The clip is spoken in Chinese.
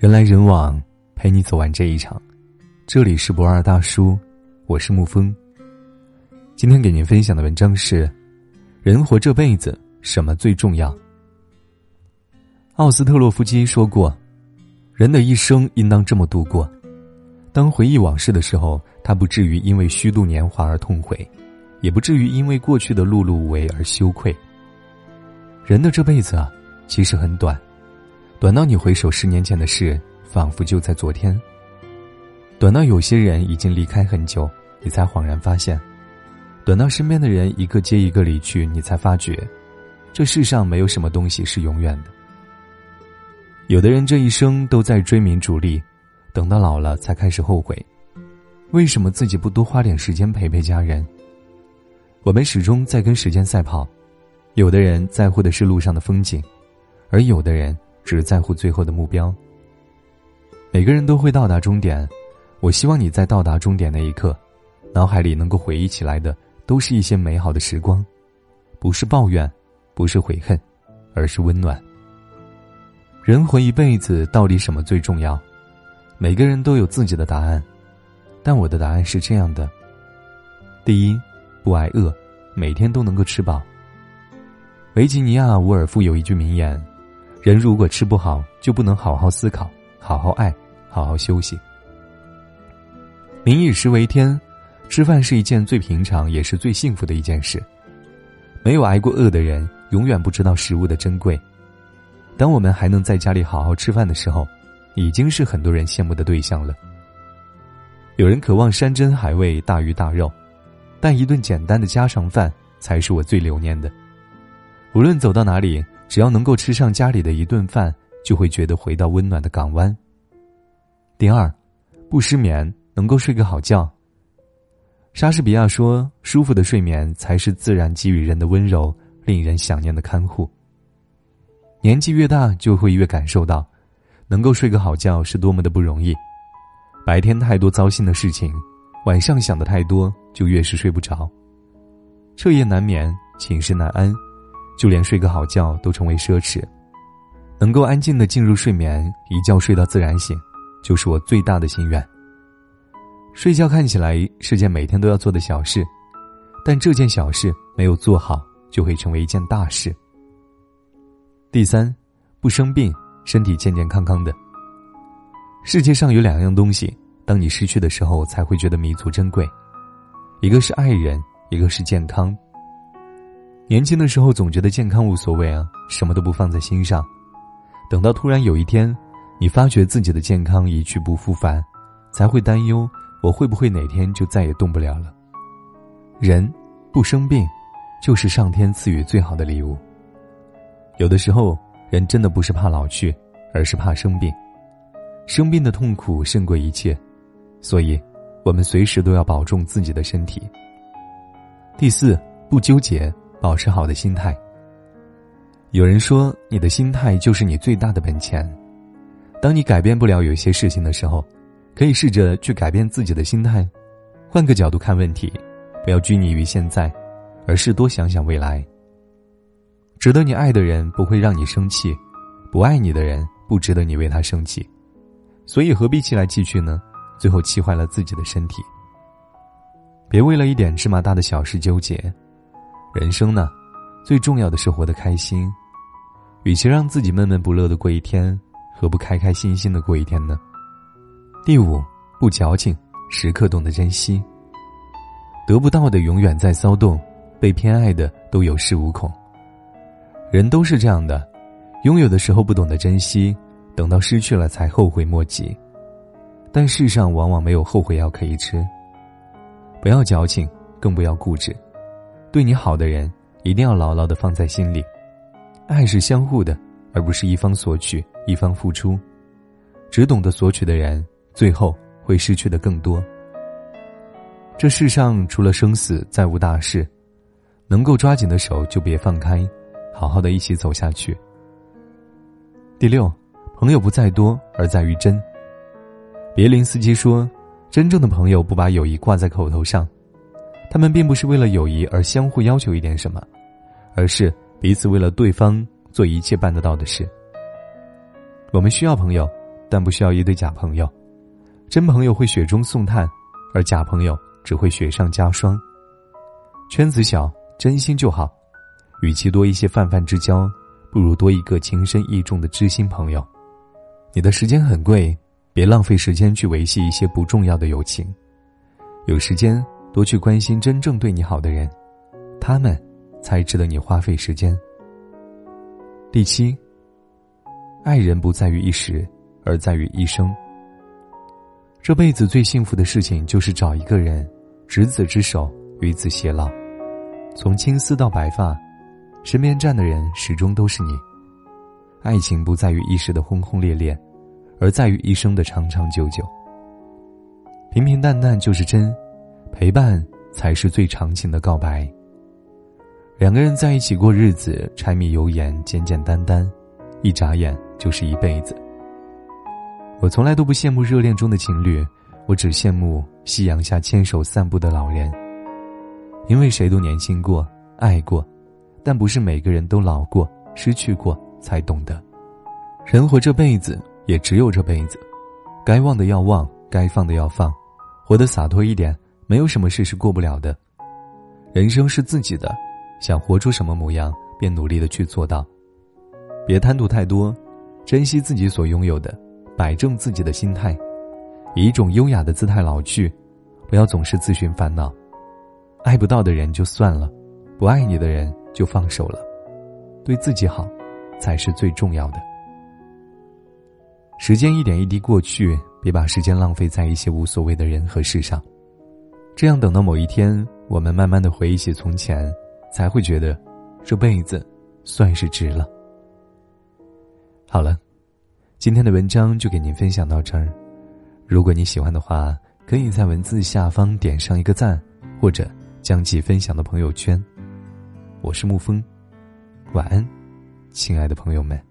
人来人往，陪你走完这一场。这里是不二大叔，我是沐风。今天给您分享的文章是：人活这辈子，什么最重要？奥斯特洛夫基说过，人的一生应当这么度过：当回忆往事的时候，他不至于因为虚度年华而痛悔，也不至于因为过去的碌碌无为而羞愧。人的这辈子啊，其实很短。短到你回首十年前的事，仿佛就在昨天。短到有些人已经离开很久，你才恍然发现；短到身边的人一个接一个离去，你才发觉，这世上没有什么东西是永远的。有的人这一生都在追名逐利，等到老了才开始后悔，为什么自己不多花点时间陪陪家人？我们始终在跟时间赛跑，有的人在乎的是路上的风景，而有的人。只在乎最后的目标。每个人都会到达终点，我希望你在到达终点那一刻，脑海里能够回忆起来的都是一些美好的时光，不是抱怨，不是悔恨，而是温暖。人活一辈子，到底什么最重要？每个人都有自己的答案，但我的答案是这样的：第一，不挨饿，每天都能够吃饱。维吉尼亚·伍尔夫有一句名言。人如果吃不好，就不能好好思考、好好爱、好好休息。民以食为天，吃饭是一件最平常也是最幸福的一件事。没有挨过饿的人，永远不知道食物的珍贵。当我们还能在家里好好吃饭的时候，已经是很多人羡慕的对象了。有人渴望山珍海味、大鱼大肉，但一顿简单的家常饭才是我最留念的。无论走到哪里。只要能够吃上家里的一顿饭，就会觉得回到温暖的港湾。第二，不失眠，能够睡个好觉。莎士比亚说：“舒服的睡眠才是自然给予人的温柔，令人想念的看护。”年纪越大，就会越感受到，能够睡个好觉是多么的不容易。白天太多糟心的事情，晚上想的太多，就越是睡不着。彻夜难眠，寝食难安。就连睡个好觉都成为奢侈，能够安静的进入睡眠，一觉睡到自然醒，就是我最大的心愿。睡觉看起来是件每天都要做的小事，但这件小事没有做好，就会成为一件大事。第三，不生病，身体健健康康的。世界上有两样东西，当你失去的时候才会觉得弥足珍贵，一个是爱人，一个是健康。年轻的时候总觉得健康无所谓啊，什么都不放在心上。等到突然有一天，你发觉自己的健康一去不复返，才会担忧我会不会哪天就再也动不了了。人不生病，就是上天赐予最好的礼物。有的时候，人真的不是怕老去，而是怕生病。生病的痛苦胜过一切，所以，我们随时都要保重自己的身体。第四，不纠结。保持好的心态。有人说，你的心态就是你最大的本钱。当你改变不了有些事情的时候，可以试着去改变自己的心态，换个角度看问题，不要拘泥于现在，而是多想想未来。值得你爱的人不会让你生气，不爱你的人不值得你为他生气，所以何必气来气去呢？最后气坏了自己的身体。别为了一点芝麻大的小事纠结。人生呢，最重要的是活得开心。与其让自己闷闷不乐的过一天，何不开开心心的过一天呢？第五，不矫情，时刻懂得珍惜。得不到的永远在骚动，被偏爱的都有恃无恐。人都是这样的，拥有的时候不懂得珍惜，等到失去了才后悔莫及。但世上往往没有后悔药可以吃。不要矫情，更不要固执。对你好的人，一定要牢牢的放在心里。爱是相互的，而不是一方索取，一方付出。只懂得索取的人，最后会失去的更多。这世上除了生死，再无大事。能够抓紧的手就别放开，好好的一起走下去。第六，朋友不在多，而在于真。别林斯基说：“真正的朋友不把友谊挂在口头上。”他们并不是为了友谊而相互要求一点什么，而是彼此为了对方做一切办得到的事。我们需要朋友，但不需要一堆假朋友。真朋友会雪中送炭，而假朋友只会雪上加霜。圈子小，真心就好。与其多一些泛泛之交，不如多一个情深意重的知心朋友。你的时间很贵，别浪费时间去维系一些不重要的友情。有时间多去关心真正对你好的人，他们才值得你花费时间。第七，爱人不在于一时，而在于一生。这辈子最幸福的事情就是找一个人，执子之手，与子偕老，从青丝到白发。身边站的人始终都是你。爱情不在于一时的轰轰烈烈，而在于一生的长长久久。平平淡淡就是真，陪伴才是最长情的告白。两个人在一起过日子，柴米油盐，简简单单，一眨眼就是一辈子。我从来都不羡慕热恋中的情侣，我只羡慕夕阳下牵手散步的老人。因为谁都年轻过，爱过。但不是每个人都老过、失去过才懂得，人活这辈子也只有这辈子，该忘的要忘，该放的要放，活得洒脱一点，没有什么事是过不了的。人生是自己的，想活出什么模样，便努力的去做到，别贪图太多，珍惜自己所拥有的，摆正自己的心态，以一种优雅的姿态老去，不要总是自寻烦恼。爱不到的人就算了，不爱你的人。就放手了，对自己好，才是最重要的。时间一点一滴过去，别把时间浪费在一些无所谓的人和事上，这样等到某一天，我们慢慢的回忆起从前，才会觉得，这辈子，算是值了。好了，今天的文章就给您分享到这儿。如果你喜欢的话，可以在文字下方点上一个赞，或者将其分享到朋友圈。我是沐风，晚安，亲爱的朋友们。